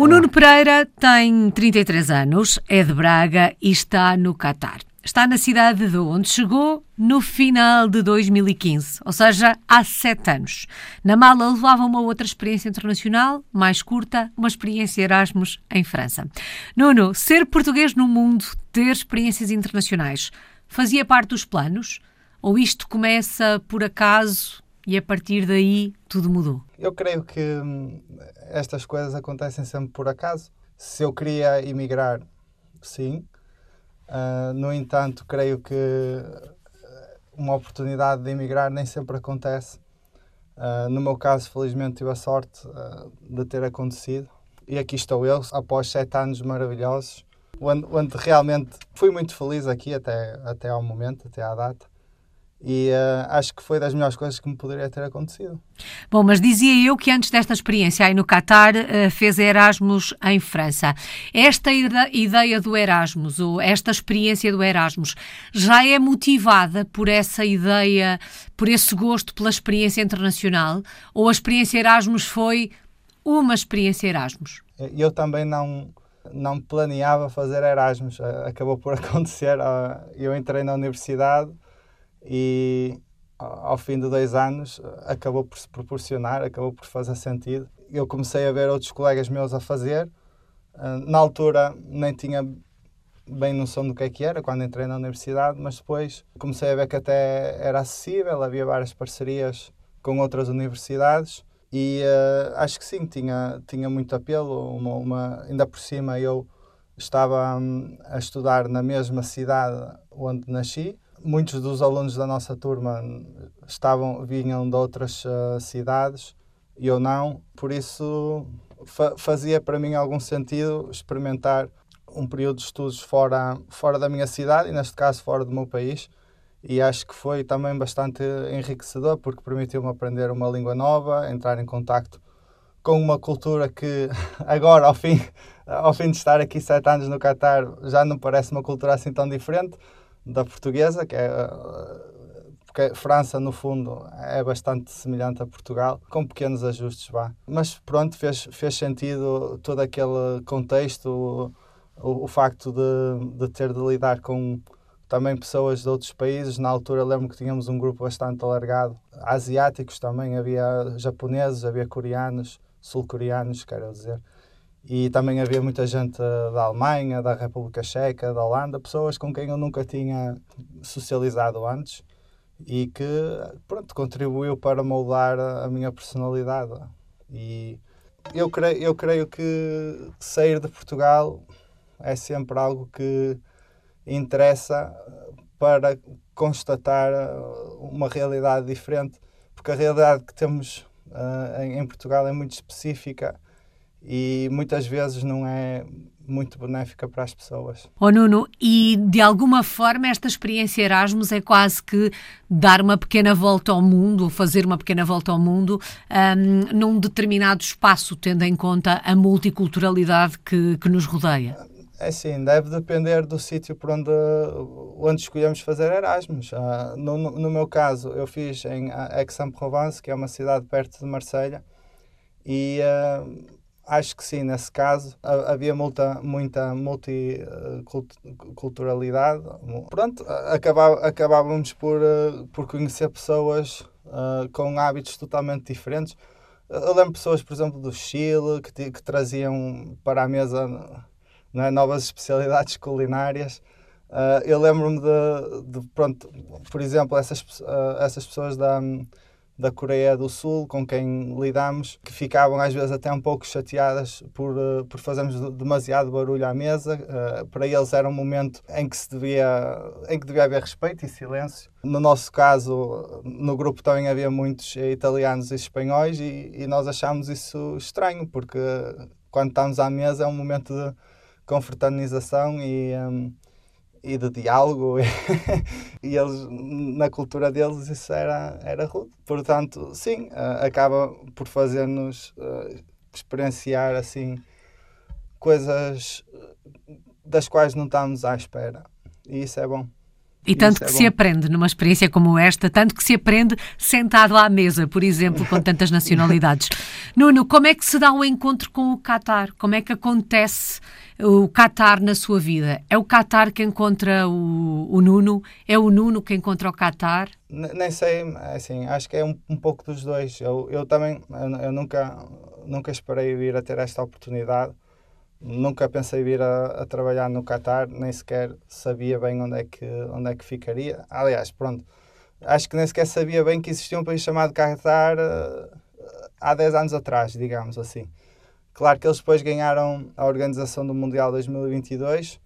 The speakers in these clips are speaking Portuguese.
O Nuno Pereira tem 33 anos, é de Braga e está no Catar. Está na cidade de onde chegou no final de 2015, ou seja, há sete anos. Na mala levava uma outra experiência internacional, mais curta, uma experiência Erasmus em França. Nuno, ser português no mundo, ter experiências internacionais, fazia parte dos planos? Ou isto começa por acaso e a partir daí tudo mudou? Eu creio que hum, estas coisas acontecem sempre por acaso. Se eu queria emigrar, sim. Uh, no entanto, creio que uma oportunidade de emigrar nem sempre acontece. Uh, no meu caso, felizmente, tive a sorte uh, de ter acontecido. E aqui estou eu, após sete anos maravilhosos, onde, onde realmente fui muito feliz aqui até, até ao momento, até à data e uh, acho que foi das melhores coisas que me poderia ter acontecido. Bom, mas dizia eu que antes desta experiência aí no Catar uh, fez Erasmus em França. Esta ideia do Erasmus, ou esta experiência do Erasmus, já é motivada por essa ideia, por esse gosto pela experiência internacional? Ou a experiência Erasmus foi uma experiência Erasmus? Eu também não não planeava fazer Erasmus, acabou por acontecer. Eu entrei na universidade e ao fim de dois anos acabou por se proporcionar, acabou por fazer sentido. Eu comecei a ver outros colegas meus a fazer. Ah, na altura nem tinha bem noção do que é que era quando entrei na universidade, mas depois comecei a ver que até era acessível, havia várias parcerias com outras universidades e uh, acho que sim, tinha, tinha muito apelo. Uma, uma ainda por cima eu estava um, a estudar na mesma cidade onde nasci, muitos dos alunos da nossa turma estavam vinham de outras uh, cidades e eu não, por isso fa fazia para mim algum sentido experimentar um período de estudos fora fora da minha cidade e neste caso fora do meu país. E acho que foi também bastante enriquecedor porque permitiu-me aprender uma língua nova, entrar em contacto com uma cultura que agora ao fim ao fim de estar aqui sete anos no Catar já não parece uma cultura assim tão diferente da portuguesa, que é porque França, no fundo, é bastante semelhante a Portugal, com pequenos ajustes, vá. Mas pronto, fez, fez sentido todo aquele contexto, o, o facto de, de ter de lidar com também pessoas de outros países. Na altura, lembro que tínhamos um grupo bastante alargado, asiáticos também, havia japoneses, havia coreanos, sul-coreanos, quero dizer e também havia muita gente da Alemanha, da República Checa, da Holanda, pessoas com quem eu nunca tinha socializado antes e que pronto, contribuiu para moldar a minha personalidade. E eu creio, eu creio que sair de Portugal é sempre algo que interessa para constatar uma realidade diferente, porque a realidade que temos uh, em, em Portugal é muito específica e muitas vezes não é muito benéfica para as pessoas. Oh Nuno, e de alguma forma esta experiência Erasmus é quase que dar uma pequena volta ao mundo, ou fazer uma pequena volta ao mundo um, num determinado espaço, tendo em conta a multiculturalidade que, que nos rodeia? É sim, deve depender do sítio por onde, onde escolhemos fazer Erasmus. Uh, no, no, meu caso, eu fiz em Aix-en-Provence, que é uma cidade perto de Marselha, e uh, acho que sim, nesse caso havia muita, muita multiculturalidade. Pronto, acabávamos por, eh, por conhecer pessoas uh, com hábitos totalmente diferentes. Eu lembro pessoas, por exemplo, do Chile, que, que traziam para a mesa é, novas especialidades culinárias. Uh, eu lembro-me de, de, pronto, por exemplo, essas, essas pessoas da da Coreia do Sul com quem lidamos, que ficavam às vezes até um pouco chateadas por, uh, por fazermos demasiado barulho à mesa. Uh, para eles era um momento em que se devia, em que devia haver respeito e silêncio. No nosso caso, no grupo também havia muitos italianos e espanhóis e, e nós achámos isso estranho, porque quando estamos à mesa é um momento de confraternização e um, e de diálogo e eles na cultura deles isso era era rude portanto sim acaba por fazer-nos uh, experienciar assim coisas das quais não estamos à espera e isso é bom E tanto que é se aprende numa experiência como esta, tanto que se aprende sentado à mesa, por exemplo, com tantas nacionalidades. Nuno, como é que se dá um encontro com o Qatar? Como é que acontece o Qatar na sua vida? É o Qatar que encontra o, o Nuno? É o Nuno que encontra o Qatar? Nem sei, assim, acho que é um, um pouco dos dois. Eu, eu também, eu, nunca, nunca esperei vir a ter esta oportunidade Nunca pensei vir a, a, trabalhar no Qatar, nem sequer sabia bem onde é, que, onde é que ficaria. Aliás, pronto, acho que nem sequer sabia bem que existia um país chamado Qatar uh, há 10 anos atrás, digamos assim. Claro que eles depois ganharam a organização do Mundial 2022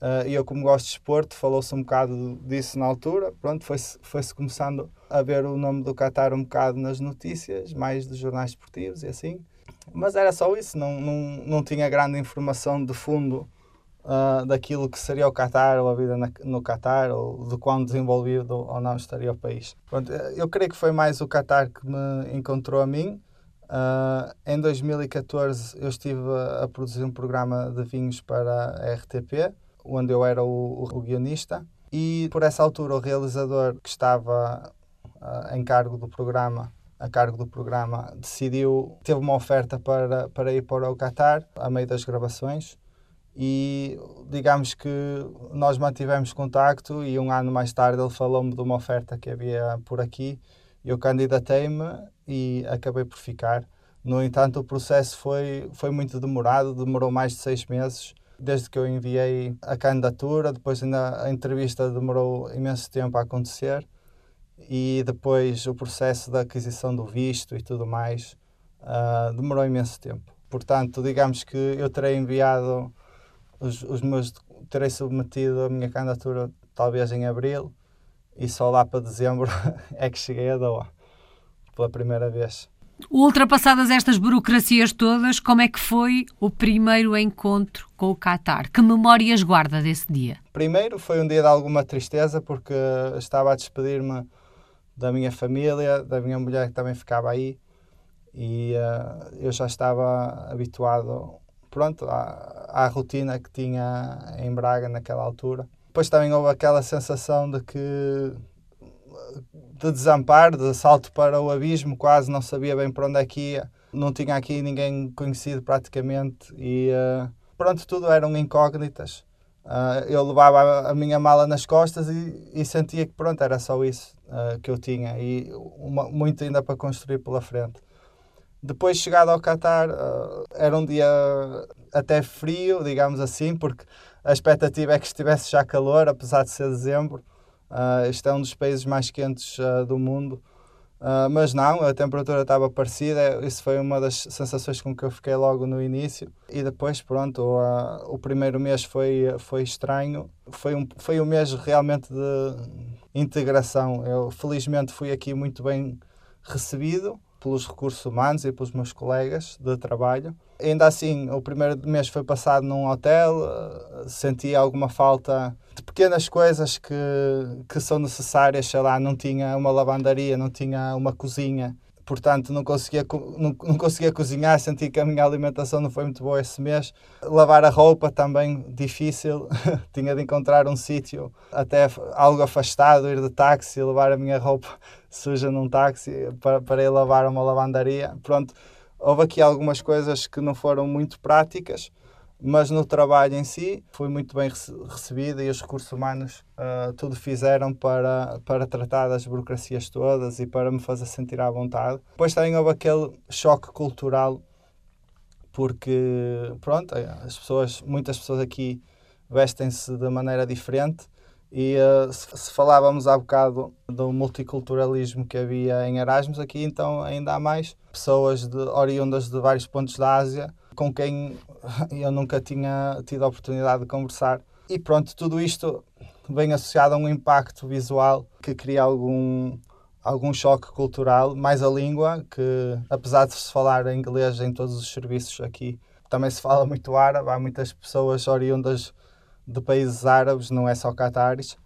uh, e eu, como gosto de esporte, falou-se um bocado disso na altura. Pronto, foi-se foi -se começando a ver o nome do Qatar um bocado nas notícias, mais dos jornais esportivos e assim. Mas era só isso, não, não, não tinha grande informação de fundo uh, daquilo que seria o Qatar ou a vida na, no Qatar ou de quão desenvolvido ou não estaria o país. Pronto, eu creio que foi mais o Qatar que me encontrou a mim. Uh, em 2014 eu estive a, a, produzir um programa de vinhos para a RTP, onde eu era o, o guionista, e por essa altura o realizador que estava uh, em cargo do programa a cargo do programa, decidiu, teve uma oferta para, para ir para o Qatar, a meio das gravações, e digamos que nós mantivemos contacto e um ano mais tarde ele falou-me de uma oferta que havia por aqui, eu candidatei-me e acabei por ficar. No entanto, o processo foi, foi muito demorado, demorou mais de seis meses, desde que eu enviei a candidatura, depois ainda a entrevista demorou imenso tempo a acontecer e depois o processo da aquisição do visto e tudo mais uh, demorou imenso tempo. Portanto, digamos que eu terei enviado os, os meus, terei submetido a minha candidatura talvez em abril e só lá para dezembro é que cheguei a Doha pela primeira vez. Ultrapassadas estas burocracias todas, como é que foi o primeiro encontro com o Qatar? Que memórias guarda desse dia? Primeiro foi um dia de alguma tristeza porque estava a despedir-me da minha família, da minha mulher que também ficava aí e uh, eu já estava habituado pronto à, à, rotina que tinha em Braga naquela altura. Depois também houve aquela sensação de que de desamparo, de salto para o abismo, quase não sabia bem para onde é que ia. Não tinha aqui ninguém conhecido praticamente e uh, pronto, tudo eram incógnitas. Uh, eu levava a minha mala nas costas e, e sentia que pronto, era só isso uh, que eu tinha e uma, muito ainda para construir pela frente. Depois, chegado ao Qatar, era um dia até frio, digamos assim, porque a expectativa é que estivesse já calor, apesar de ser dezembro. Uh, este é um dos países mais quentes do mundo. Uh, mas não, a temperatura estava parecida, isso foi uma das sensações com que eu fiquei logo no início. E depois, pronto, uh, o primeiro mês foi, foi estranho, foi um, foi um mês realmente de integração. Eu felizmente fui aqui muito bem recebido pelos recursos humanos e pelos meus colegas de trabalho. Ainda assim, o primeiro mês foi passado num hotel, uh, senti alguma falta de pequenas coisas que, que são necessárias, sei lá, não tinha uma lavandaria, não tinha uma cozinha, portanto não conseguia, não, não conseguia cozinhar, senti que a minha alimentação não foi muito boa esse mês. Lavar a roupa também difícil, tinha de encontrar um sítio até algo afastado, ir de táxi, levar a minha roupa suja num táxi para, para ir lavar uma lavandaria. Pronto, houve aqui algumas coisas que não foram muito práticas, mas no trabalho em si foi muito bem recebida e os recursos humanos uh, tudo fizeram para, para tratar das burocracias todas e para me fazer sentir à vontade. Depois também houve aquele choque cultural porque pronto, as pessoas, muitas pessoas aqui vestem-se de maneira diferente e uh, se, falávamos há bocado do multiculturalismo que havia em Erasmus, aqui então ainda há mais pessoas de, oriundas de vários pontos da Ásia com quem eu nunca tinha tido a oportunidade de conversar. E pronto, tudo isto vem associado a um impacto visual que cria algum, algum choque cultural, mais a língua, que apesar de se falar inglês em todos os serviços aqui, também se fala muito árabe, há muitas pessoas oriundas de países árabes, não é só catares,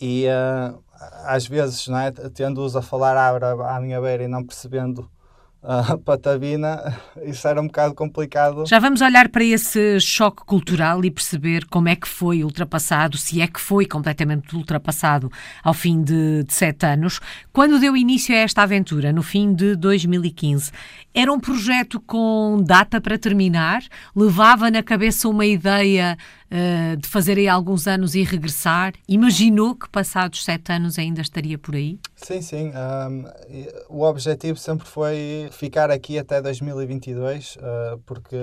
e uh, às vezes, não é, tendo-os a falar árabe à minha beira e não percebendo uh, patavina, isso era um bocado complicado. Já vamos olhar para esse choque cultural e perceber como é que foi ultrapassado, se é que foi completamente ultrapassado ao fim de, de sete anos. Quando deu início a esta aventura, no fim de 2015, era um projeto com data para terminar? Levava na cabeça uma ideia uh, de fazer aí alguns anos e regressar? Imaginou que passados sete anos ainda estaria por aí? Sim, sim. Um, o objetivo sempre foi ficar aqui até 2022, uh, eh, porque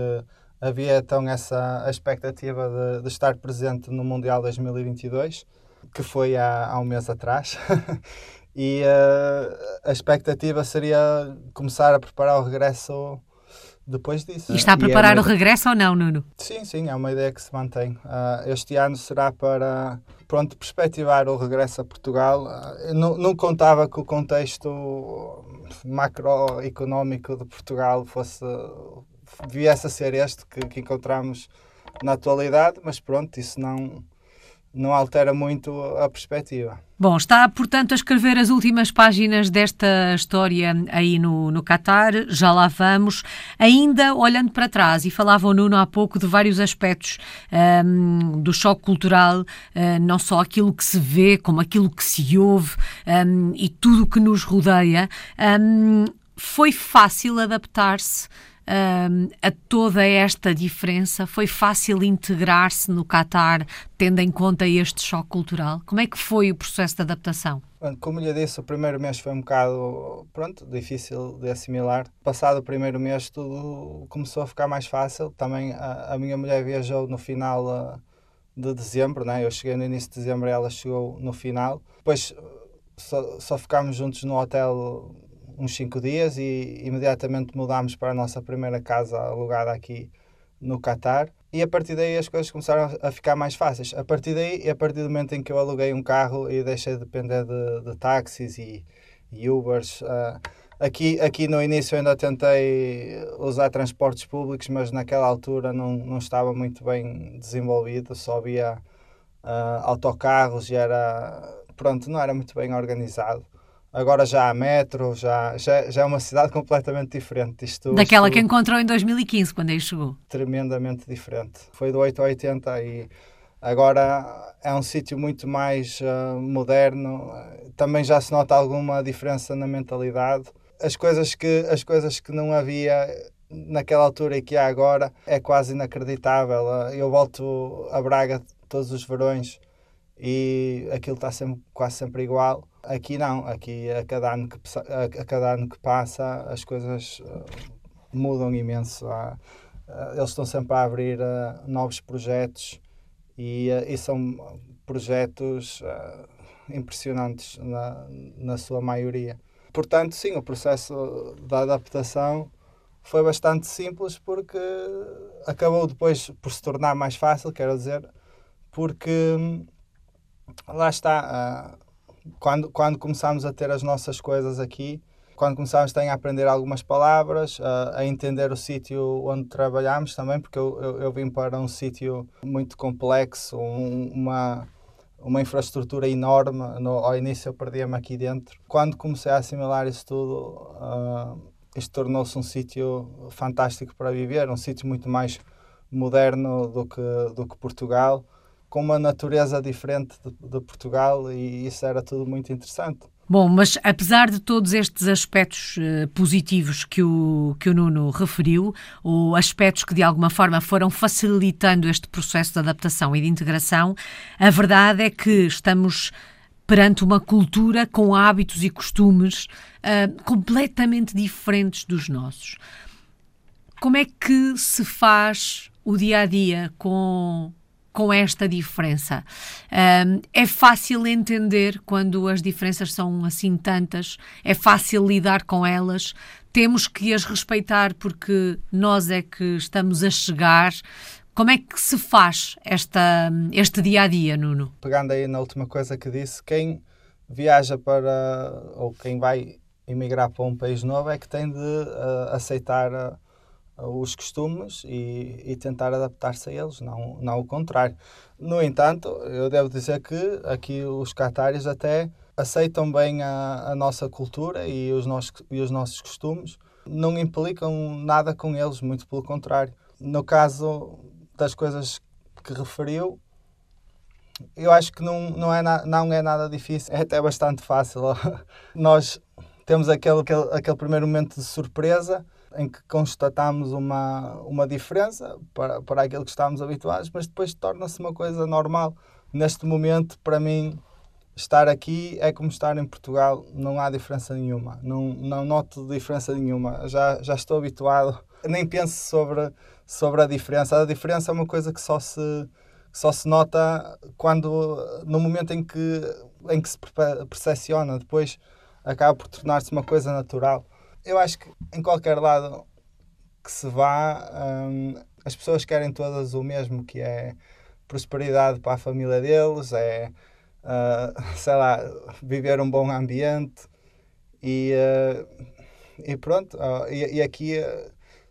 havia então essa expectativa de, de, estar presente no Mundial 2022, que foi há, há um mês atrás. e uh, a expectativa seria começar a preparar o regresso depois disso. E está a é preparar é uma... o regresso ou não, Nuno? Sim, sim, é uma ideia que se mantém. Uh, este ano será para, pronto, perspectivar o regresso a Portugal. Uh, não, não contava que o contexto macroeconómico de Portugal fosse viesse a ser este que, que encontramos na atualidade, mas pronto, isso não não altera muito a perspectiva. Bom, está, portanto, a escrever as últimas páginas desta história aí no, no Qatar, já lá vamos. Ainda olhando para trás, e falava o Nuno há pouco de vários aspectos um, do choque cultural, uh, não só aquilo que se vê, como aquilo que se ouve um, e tudo o que nos rodeia. Um, foi fácil adaptar-se a toda esta diferença? Foi fácil integrar-se no Qatar, tendo em conta este choque cultural? Como é que foi o processo de adaptação? Como lhe disse, o primeiro mês foi um bocado pronto, difícil de assimilar. Passado o primeiro mês, tudo começou a ficar mais fácil. Também a, a minha mulher viajou no final uh, de dezembro, né? eu cheguei no início de dezembro e ela chegou no final. Depois só, só ficámos juntos no hotel uns cinco dias e imediatamente mudámos para a nossa primeira casa alugada aqui no Catar. E a partir daí as coisas começaram a ficar mais fáceis. A partir daí, e a partir do momento em que eu aluguei um carro e deixei de depender de, de táxis e, e Ubers, uh, aqui, aqui no início ainda tentei usar transportes públicos, mas naquela altura não, não estava muito bem desenvolvido, só havia uh, autocarros e era, pronto, não era muito bem organizado. Agora já há metro, já, já, já é uma cidade completamente diferente. Isto, Daquela isto, que encontrou em 2015, quando aí chegou. Tremendamente diferente. Foi do 8 a 80 e agora é um sítio muito mais uh, moderno. Também já se nota alguma diferença na mentalidade. As coisas que, as coisas que não havia naquela altura e que há agora é quase inacreditável. Eu volto a Braga todos os verões e aquilo está sempre, quase sempre igual Aqui não, aqui a cada ano que, a, cada ano que passa as coisas uh, mudam imenso. Uh, eles estão sempre a abrir uh, novos projetos e, e são projetos impressionantes na, na sua maioria. Portanto, sim, o processo da adaptação foi bastante simples porque acabou depois por se tornar mais fácil, quero dizer, porque hum, lá está quando, quando começámos a ter as nossas coisas aqui, quando começámos também a aprender algumas palavras, a, a entender o sítio onde trabalhámos também, porque eu, eu, eu vim para um sítio muito complexo, um, uma, uma infraestrutura enorme. No, ao início eu perdia-me aqui dentro. Quando comecei a assimilar isso tudo, uh, isto tornou-se um sítio fantástico para viver, um sítio muito mais moderno do que, do que Portugal com uma natureza diferente de, de, Portugal e isso era tudo muito interessante. Bom, mas apesar de todos estes aspectos uh, positivos que o, que o Nuno referiu, ou aspectos que de alguma forma foram facilitando este processo de adaptação e de integração, a verdade é que estamos perante uma cultura com hábitos e costumes uh, completamente diferentes dos nossos. Como é que se faz o dia a dia com com esta diferença. Um, é fácil entender quando as diferenças são assim tantas, é fácil lidar com elas, temos que as respeitar porque nós é que estamos a chegar. Como é que se faz esta, este dia a dia, Nuno? Pegando aí na última coisa que disse, quem viaja para ou quem vai emigrar para um país novo é que tem de uh, aceitar. Uh, os costumes e, e tentar adaptar-se a eles, não, não o contrário. No entanto, eu devo dizer que aqui os cataris até aceitam bem a, a nossa cultura e os, nossos, e os nossos costumes, não implicam nada com eles, muito pelo contrário. No caso das coisas que referiu, eu acho que não, não, é, na, não é nada difícil, é até bastante fácil. Nós temos aquele, aquele, aquele primeiro momento de surpresa em que constatamos uma, uma diferença para, para aquilo que estávamos habituados, mas depois torna-se uma coisa normal. Neste momento, para mim, estar aqui é como estar em Portugal, não há diferença nenhuma, não, não noto diferença nenhuma, já, já estou habituado, nem penso sobre, sobre a diferença. A diferença é uma coisa que só se, só se nota quando, no momento em que, em que se percepciona, depois acaba por tornar-se uma coisa natural eu acho que em qualquer lado que se vá, hum, as pessoas querem todas o mesmo, que é prosperidade para a família deles, é, uh, sei lá, viver um bom ambiente e, uh, e pronto. Uh, e, e, aqui,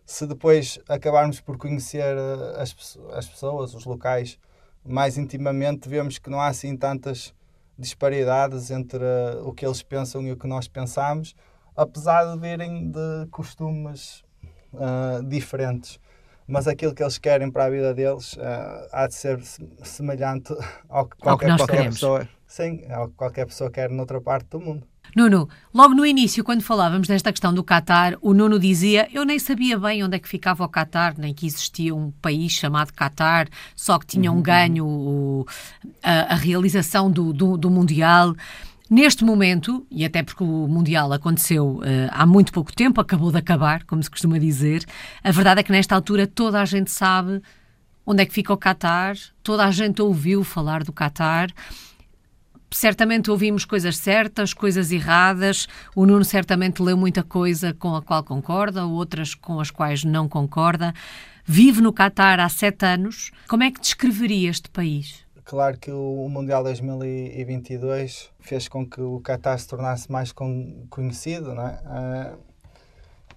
se depois acabarmos por conhecer as, as pessoas, os locais, mais intimamente, vemos que não há assim tantas disparidades entre o que eles pensam e o que nós pensamos apesar de virem de costumes uh, diferentes. Mas aquilo que eles querem para a vida deles uh, há de ser semelhante ao que qualquer, ao que qualquer pessoa. Sim, ao que qualquer pessoa quer noutra parte do mundo. Nuno, logo no início, quando falávamos desta questão do Qatar, o Nuno dizia: Eu nem sabia bem onde é que ficava o Qatar, nem que existia um país chamado Qatar, só que tinham uhum. ganho o, a, a, realização do, do, do Mundial. Neste momento, e até porque o Mundial aconteceu uh, há muito pouco tempo, acabou de acabar, como se costuma dizer, a verdade é que nesta altura toda a gente sabe onde é que fica o Qatar, toda a gente ouviu falar do Qatar. Certamente ouvimos coisas certas, coisas erradas. O Nuno certamente leu muita coisa com a qual concorda, outras com as quais não concorda. Vive no Qatar há sete anos. Como é que descreveria este país? Claro que o Mundial 2022 fez com que o Qatar se tornasse mais conhecido, não é? Uh,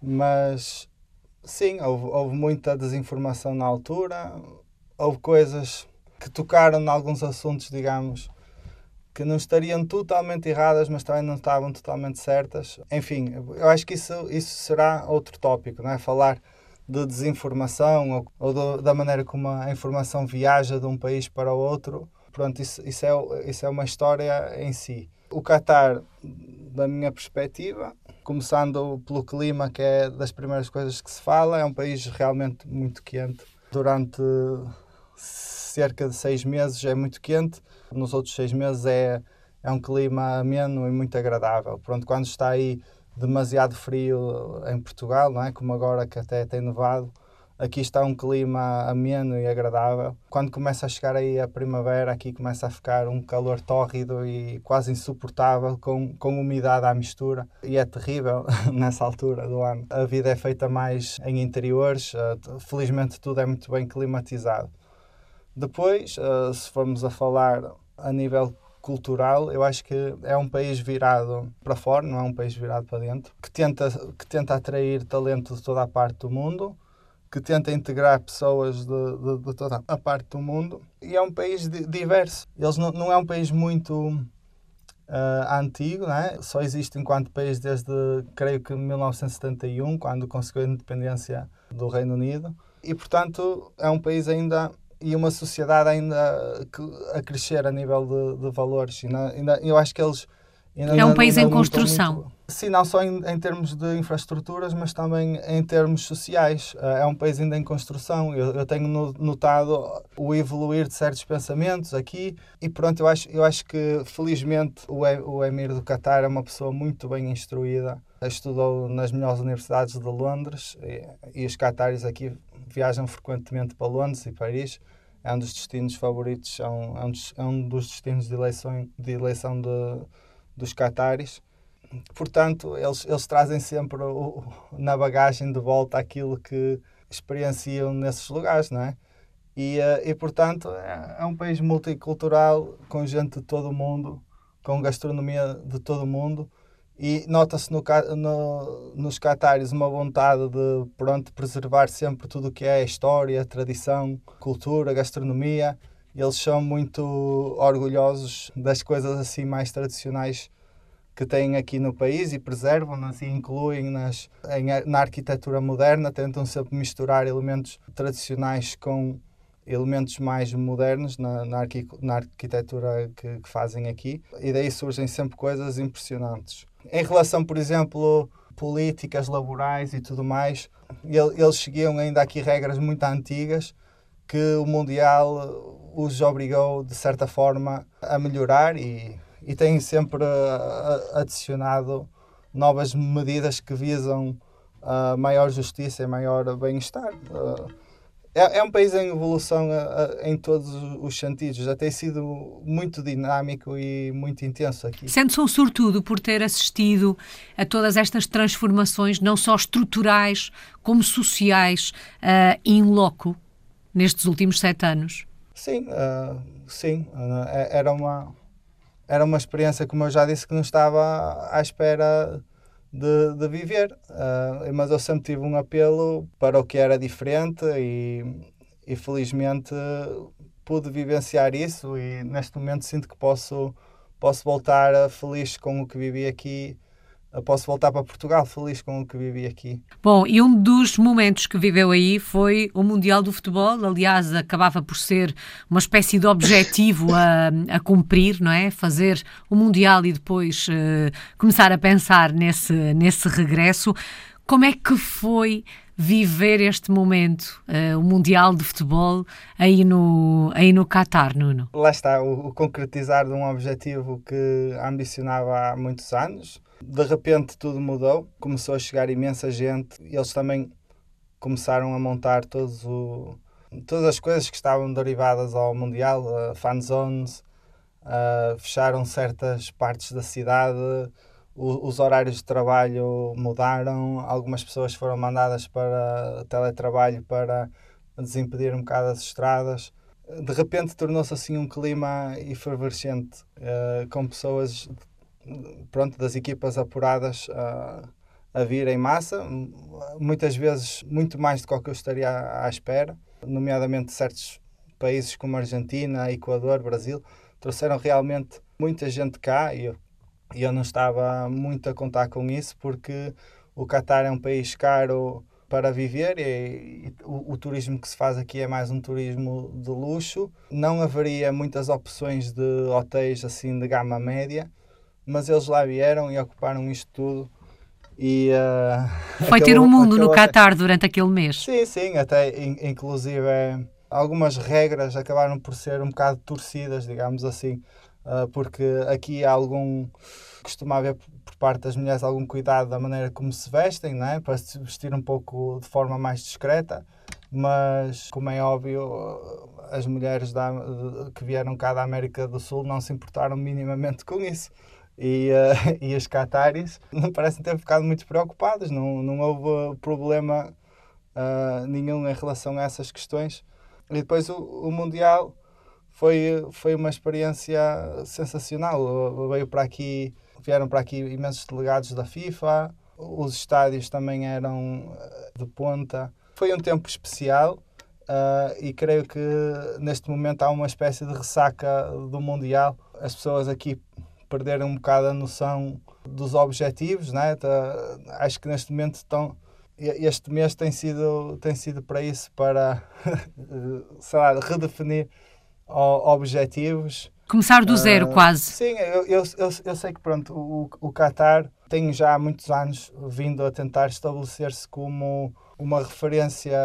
mas sim, houve, houve, muita desinformação na altura, houve coisas que tocaram em alguns assuntos, digamos, que não estariam totalmente erradas, mas também não estavam totalmente certas. Enfim, eu acho que isso, isso será outro tópico, não é? Falar de desinformação ou, ou do, da maneira como a informação viaja de um país para o outro. Pronto, isso, isso, é, isso é uma história em si. O Qatar, da minha perspectiva, começando pelo clima, que é das primeiras coisas que se fala, é um país realmente muito quente. Durante cerca de seis meses é muito quente, nos outros seis meses é, é um clima ameno e muito agradável. Pronto, quando está aí demasiado frio em Portugal, não é? Como agora que até tem nevado. Aqui está um clima ameno e agradável. Quando começa a chegar aí a primavera, aqui começa a ficar um calor tórrido e quase insuportável, com, com umidade à mistura. E é terrível nessa altura do ano. A vida é feita mais em interiores, eh, felizmente tudo é muito bem climatizado. Depois, eh, se formos a falar a nível cultural, eu acho que é um país virado para fora, não é um país virado para dentro, que tenta, que tenta atrair talento de toda a parte do mundo, que tenta integrar pessoas de, de, de toda a parte do mundo e é um país diverso. Eles não, não é um país muito uh, antigo, né? só existe enquanto país desde, creio que, 1971, quando conseguiu a independência do Reino Unido. E, portanto, é um país ainda e uma sociedade ainda a crescer a nível de, de valores. Ainda, ainda, eu acho que eles. é um país em construção. Muito, sim, não só em, em, termos de infraestruturas, mas também em termos sociais. Eh, é um país ainda em construção. Eu, eu tenho notado o evoluir de certos pensamentos aqui e pronto, eu acho, eu acho que felizmente o, o Emir do Qatar é uma pessoa muito bem instruída. Estudou nas melhores universidades de Londres e, e os cataris aqui viajam frequentemente para Londres e Paris. É um dos destinos favoritos, é um, é um, é um dos destinos de eleição, de eleição de, dos cataris. Portanto, eles, eles trazem sempre o, na bagagem de volta aquilo que experienciam nesses lugares, não é? E, eh, e portanto, é, é um país multicultural, com gente de todo o mundo, com gastronomia de todo o mundo e nota-se no, no, nos catares uma vontade de pronto, preservar sempre tudo o que é história, tradição, cultura, gastronomia. Eles são muito orgulhosos das coisas assim mais tradicionais que têm aqui no país e preservam-nas e incluem-nas na arquitetura moderna, tentam sempre misturar elementos tradicionais com elementos mais modernos na, na, arqui, na arquitetura que, que, fazem aqui e daí surgem sempre coisas impressionantes. Em relação, por exemplo, políticas laborais e tudo mais, eles seguiam ainda aqui regras muito antigas que o Mundial os obrigou, de certa forma, a melhorar e, e têm sempre adicionado novas medidas que visam a maior justiça e maior bem-estar. É, é, um país em evolução em todos os sentidos. Já tem sido muito dinâmico e muito intenso aqui. Sente-se um sortudo por ter assistido a todas estas transformações, não só estruturais como sociais, uh, in loco, nestes últimos sete anos? Sim, uh, sim. Uh, era, uma, era uma experiência, como eu já disse, que não estava à espera de, de viver. Uh, mas eu sempre tive um apelo para o que era diferente e, e felizmente pude vivenciar isso e neste momento sinto que posso, posso voltar feliz com o que vivi aqui posso voltar para Portugal feliz com o que vivi aqui. Bom, e um dos momentos que viveu aí foi o Mundial do Futebol. Aliás, acabava por ser uma espécie de objetivo a, a cumprir, não é? Fazer o Mundial e depois uh, começar a pensar nesse, nesse regresso. Como é que foi viver este momento, uh, o Mundial de Futebol, aí no, aí no Qatar, Nuno? Lá está, o, o concretizar de um objetivo que ambicionava há muitos anos de repente tudo mudou, começou a chegar imensa gente e eles também começaram a montar todos o, todas as coisas que estavam derivadas ao Mundial, uh, fan zones, fecharam certas partes da cidade, o, os horários de trabalho mudaram, algumas pessoas foram mandadas para teletrabalho para desimpedir um bocado as estradas. De repente tornou-se assim um clima efervescente, uh, com pessoas pronto, das equipas apuradas a, a vir em massa, muitas vezes muito mais do que eu estaria à, à espera, nomeadamente certos países como Argentina, Equador, Brasil, trouxeram realmente muita gente cá e eu, eu não estava muito a contar com isso porque o Qatar é um país caro para viver e, e o, o, turismo que se faz aqui é mais um turismo de luxo. Não haveria muitas opções de hotéis assim de gama média mas eles lá vieram e ocuparam isto tudo. E, uh, Foi ter um mundo no Qatar durante aquele mês. Sim, sim, até in, inclusive é, algumas regras acabaram por ser um bocado torcidas, digamos assim, uh, porque aqui há algum. costuma haver por parte das mulheres algum cuidado da maneira como se vestem, não é? para se vestir um pouco de forma mais discreta, mas como é óbvio, as mulheres da, que vieram cá da América do Sul não se importaram minimamente com isso e, uh, e as Qataris não parecem ter ficado muito preocupadas, não, não houve problema uh, nenhum em relação a essas questões. E depois o, o Mundial foi, foi uma experiência sensacional. Veio para aqui, vieram para aqui imensos delegados da FIFA, os estádios também eram eh, de ponta. Foi um tempo especial uh, e creio que neste momento há uma espécie de ressaca do Mundial. As pessoas aqui perderam um bocado a noção dos objetivos, né? Tá, acho que neste momento estão este mês tem sido tem sido para isso para sei lá, redefinir objetivos começar do zero uh, quase sim eu, eu, eu, eu, sei que pronto o, o Qatar tem já há muitos anos vindo a tentar estabelecer-se como uma referência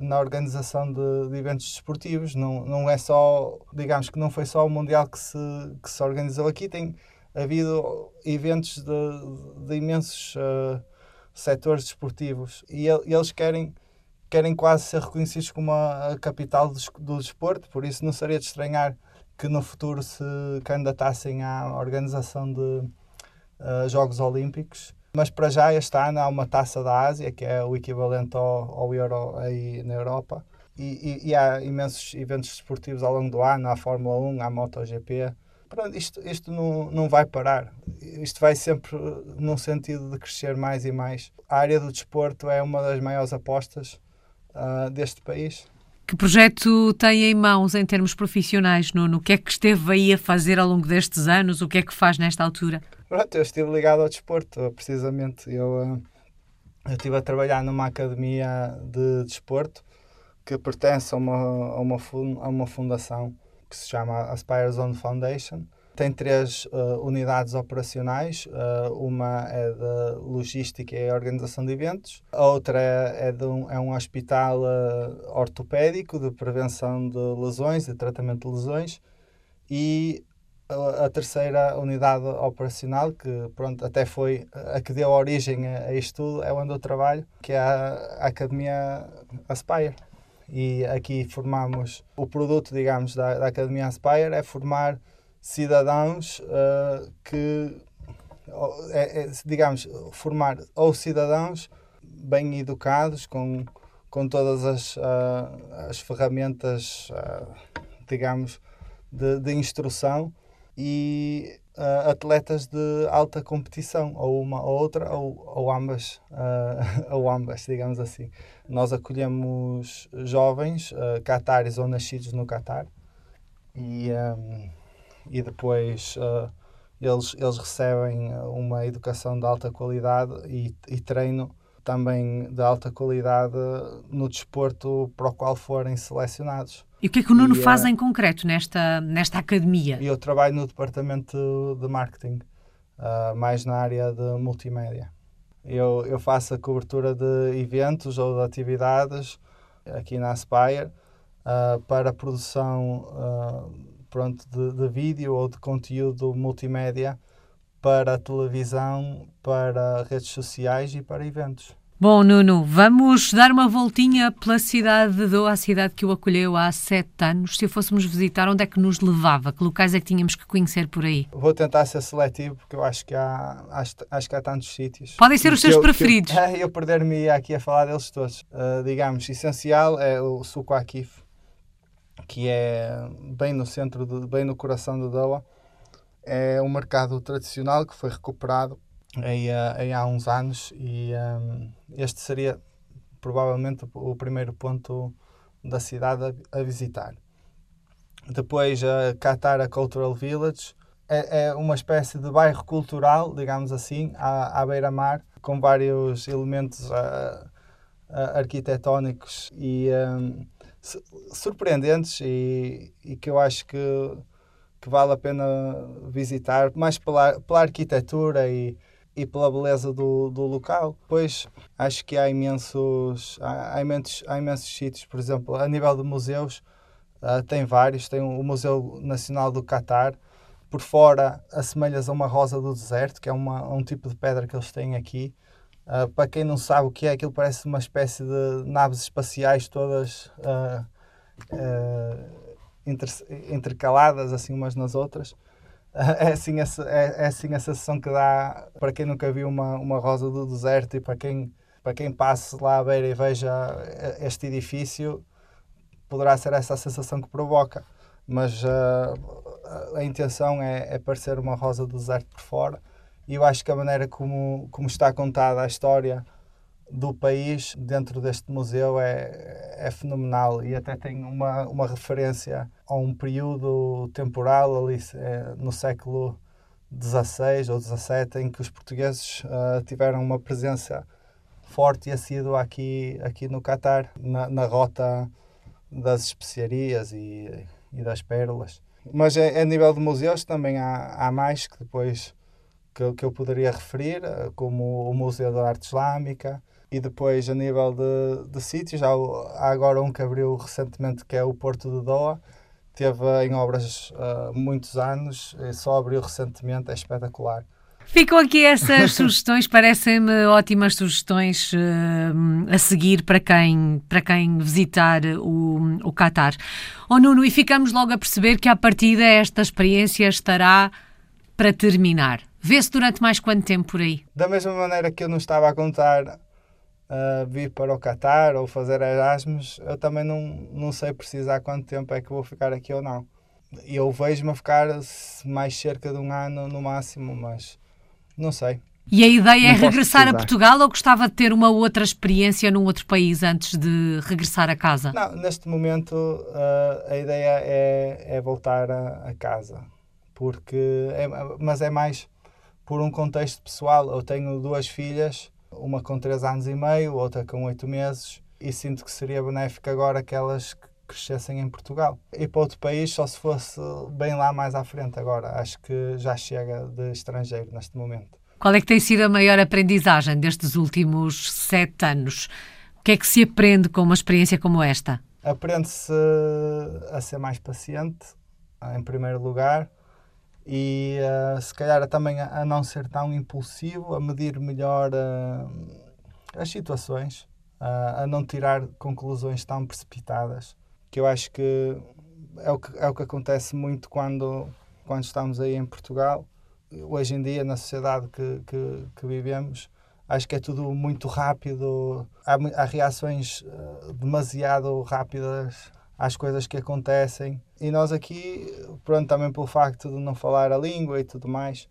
na organização de, de, eventos desportivos. Não, não é só, digamos que não foi só o Mundial que se, que se organizou aqui, tem havido eventos de, de imensos uh, setores desportivos. E, e, eles querem, querem quase ser reconhecidos como a, a capital do, do desporto, por isso não seria de estranhar que no futuro se candidatassem à organização de uh, Jogos Olímpicos mas para já este ano há uma taça da Ásia, que é o equivalente ao, ao Euro aí na Europa. E, e, e, há imensos eventos desportivos ao longo do ano, há Fórmula 1, há MotoGP. Pronto, isto, isto não, não vai parar. Isto vai sempre num sentido de crescer mais e mais. A área do desporto é uma das maiores apostas uh, deste país. Que projeto tem em mãos em termos profissionais, Nuno? O que é que esteve aí a fazer ao longo destes anos? O que é que faz nesta altura? Pronto, eu estive ligado ao desporto, precisamente. Eu, eu estive a trabalhar numa academia de desporto que pertence a uma, a uma, a uma fundação que se chama Aspire Zone Foundation. Tem três uh, unidades operacionais. Uh, uma é de logística e organização de eventos. A outra é, é, de um, é um hospital uh, ortopédico de prevenção de lesões, de tratamento de lesões. E a, terceira unidade operacional, que pronto, até foi a que deu origem a, a isto tudo, é onde eu trabalho, que é a, a Academia Aspire. E aqui formamos o produto, digamos, da, da Academia Aspire é formar cidadãos uh, que, é, é, digamos, formar ou cidadãos bem educados, com, com todas as, uh, as ferramentas, uh, digamos, de, de instrução e uh, atletas de alta competição, ou uma ou outra, ou, ou ambas, uh, ou ambas, digamos assim. Nós acolhemos jovens uh, catares ou nascidos no Catar e, um, e depois eles, eles recebem uma educação de alta qualidade e, e treino também de alta qualidade no desporto para o qual forem selecionados. E o que é que o Nuno e, faz uh, em concreto nesta, nesta academia? Eu trabalho no departamento de marketing, uh, mais na área de multimédia. Eu, eu faço a cobertura de eventos ou de atividades aqui na Aspire uh, para produção pronto, de, de vídeo ou de conteúdo multimédia para a televisão, para redes sociais e para eventos. Bom, Nuno, vamos dar uma voltinha pela cidade de Doa, a cidade que o acolheu há sete anos. Se o fôssemos visitar, onde é que nos levava? Que locais é que tínhamos que conhecer por aí? Vou tentar ser seletivo, porque eu acho que há, acho, acho que há tantos sítios. Podem ser os seus eu, preferidos. Eu, eu perder-me aqui a falar deles todos. Uh, digamos, essencial é o Suco Akif, que é bem no centro, de, bem no coração de Doa. É um mercado tradicional que foi recuperado aí, aí há uns anos e um, este seria provavelmente o primeiro ponto da cidade a, a visitar. Depois a Katara Cultural Village é, é, uma espécie de bairro cultural, digamos assim, à, à beira-mar, com vários elementos uh, arquitetónicos e um, surpreendentes e, e que eu acho que, que vale a pena visitar, mais pela, pela arquitetura e, e pela beleza do, do local. Pois acho que há imensos, há, há, imensos, há imensos sítios, por exemplo, a nível de museus, uh, tem vários. Tem o Museu Nacional do Catar, por fora assemelhas a uma rosa do deserto, que é uma, um tipo de pedra que eles têm aqui. Uh, para quem não sabe o que é, aquilo parece uma espécie de naves espaciais todas uh, inter, intercaladas assim umas nas outras. é assim, essa, é, é, assim a sensação que dá para quem nunca viu uma, uma rosa do deserto e para quem, para quem passe lá à beira e veja este edifício, poderá ser essa a sensação que provoca. Mas uh, a intenção é, é parecer uma rosa do deserto por fora e eu acho que a maneira como, como está contada a história do país dentro deste museu é, é fenomenal e até tem uma, uma referência a um período temporal ali é, no século XVI ou XVII em que os portugueses uh, tiveram uma presença forte e assídua aqui, aqui no Catar, na, na rota das especiarias e, e das pérolas. Mas a, a nível de museus também há, há mais que depois que, que eu poderia referir, como o Museu da Arte Islâmica, e depois, a nível de, de sítios, há, há, agora um que abriu recentemente que é o Porto de Doha. Teve em obras uh, muitos anos só abriu recentemente, é espetacular. Ficam aqui essas sugestões, parecem-me ótimas sugestões uh, a seguir para quem, para quem visitar o, o Qatar. Oh Nuno, e ficamos logo a perceber que à partida esta experiência estará para terminar. Vê-se durante mais quanto tempo por aí? Da mesma maneira que eu não estava a contar uh, vir para o Qatar ou fazer Erasmus, eu também não, não sei precisar quanto tempo é que vou ficar aqui ou não. Eu vejo-me a ficar mais cerca de um ano no máximo, mas não sei. E a ideia é não é regressar a Portugal ou gostava de ter uma outra experiência num outro país antes de regressar a casa? Não, neste momento uh, a ideia é, é voltar a, a, casa. Porque é, mas é mais por um contexto pessoal. Eu tenho duas filhas, uma com 3 anos e meio, outra com 8 meses, e sinto que seria benéfico agora que elas crescessem em Portugal. E para outro país só se fosse bem lá mais à frente agora. Acho que já chega de estrangeiro neste momento. Qual é que tem sido a maior aprendizagem destes últimos sete anos? O que é que se aprende com uma experiência como esta? Aprende-se a ser mais paciente, em primeiro lugar, e uh, se calhar também a, não ser tão impulsivo, a medir melhor uh, as situações, uh, a não tirar conclusões tão precipitadas, que eu acho que é o que, é o que acontece muito quando, quando estamos aí em Portugal. Hoje em dia, na sociedade que, que, que vivemos, acho que é tudo muito rápido, há, há reações demasiado rápidas às coisas que acontecem. E nós aqui, pronto, também pelo facto de não falar a língua e tudo mais,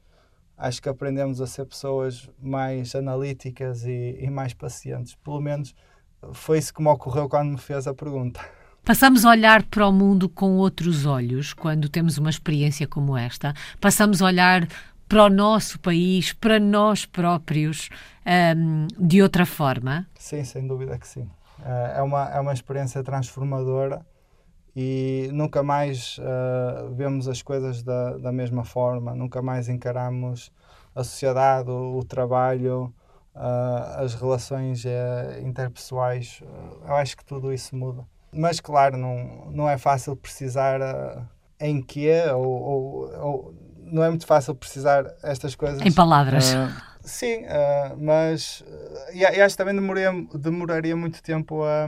acho que aprendemos a ser pessoas mais analíticas e, e mais pacientes. Pelo menos foi isso que me ocorreu quando me fez a pergunta. Passamos a olhar para o mundo com outros olhos quando temos uma experiência como esta. Passamos a olhar para o nosso país, para nós próprios, um, de outra forma? Sim, sem dúvida que sim. Uh, é, uma, é uma experiência transformadora e nunca mais uh, vemos as coisas da, da mesma forma, nunca mais encaramos a sociedade, o, o trabalho, uh, as relações uh, interpessoais. eu acho que tudo isso muda. Mas, claro, não, não é fácil precisar em que ou, ou, ou, não é muito fácil precisar estas coisas. Em palavras. sim, mas e, acho que também demoraria, demoraria muito tempo a,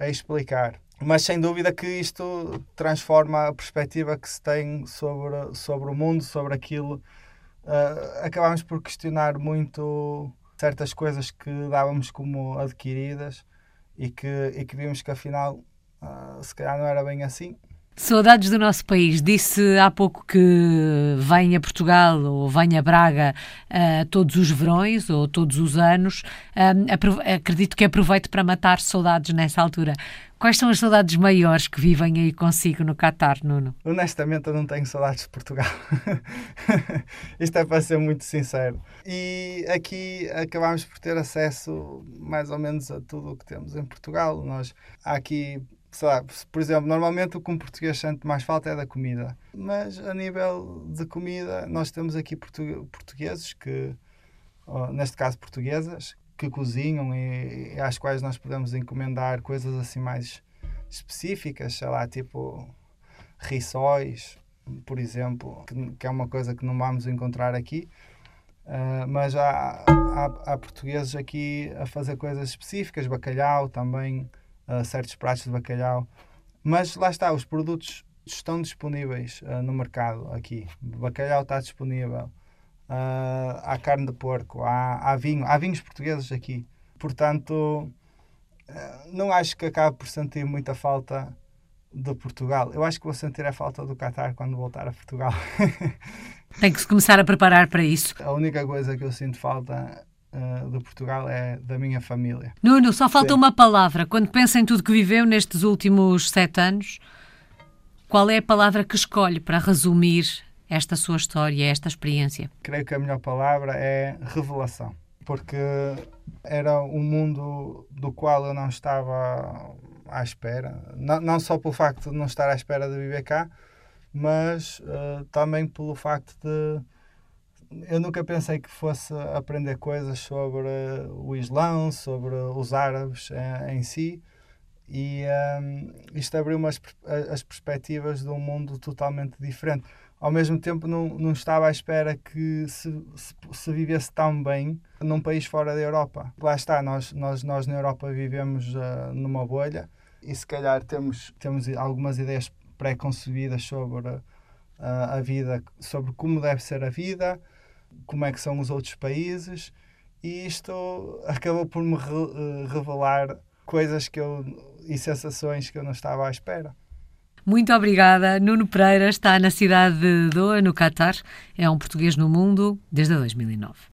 a explicar mas sem dúvida que isto transforma a perspectiva que se tem sobre, sobre o mundo, sobre aquilo. Uh, acabamos por questionar muito certas coisas que dávamos como adquiridas e que, e que vimos que afinal uh, se calhar não era bem assim. Saudades do nosso país. Disse há pouco que vem a Portugal ou vem a Braga uh, todos os verões ou todos os anos. Uh, acredito que aproveite para matar saudades nessa altura. Quais são as saudades maiores que vivem aí consigo no Catar, Nuno? Honestamente, eu não tenho saudades de Portugal. Isto é para ser muito sincero. E aqui acabamos por ter acesso mais ou menos a tudo o que temos em Portugal. Nós há aqui sei lá, por exemplo, normalmente o que um português sente mais falta é da comida. Mas a nível de comida, nós temos aqui portugueses que, neste caso portuguesas, que cozinham e, e às quais nós podemos encomendar coisas assim mais específicas, sei lá, tipo rissóis, por exemplo, que, que é uma coisa que não vamos encontrar aqui. Uh, mas há, há, há, portugueses aqui a fazer coisas específicas, bacalhau também, uh, certos pratos de bacalhau. Mas lá está, os produtos estão disponíveis uh, no mercado aqui. O bacalhau está disponível, uh, há carne de porco, há, há vinho, há vinhos portugueses aqui. Portanto, uh, não acho que acabe por sentir muita falta de Portugal. Eu acho que vou sentir a falta do Qatar quando voltar a Portugal. Tem que se começar a preparar para isso. A única coisa que eu sinto falta uh, de Portugal é da minha família. Nuno, só falta Sim. uma palavra. Quando pensa em tudo que viveu nestes últimos sete anos, qual é a palavra que escolhe para resumir esta sua história, esta experiência? Creio que a melhor palavra é revelação, porque era um mundo do qual eu não estava à espera, não, não só pelo facto de não estar à espera de viver cá, mas uh, também pelo facto de eu nunca pensei que fosse aprender coisas sobre o Islão, sobre os árabes em, em si, e um, isto abriu as, as perspectivas de um mundo totalmente diferente ao mesmo tempo não, não estava à espera que se, se, se, vivesse tão bem num país fora da Europa. Lá está, nós, nós, nós na Europa vivemos uh, numa bolha e se calhar temos, temos algumas ideias pré-concebidas sobre uh, a vida, sobre como deve ser a vida, como é que são os outros países e isto acabou por me re, uh, revelar coisas que eu, e sensações que eu não estava à espera. Muito obrigada. Nuno Pereira está na cidade de Doha, no Catar. É um português no mundo desde 2009.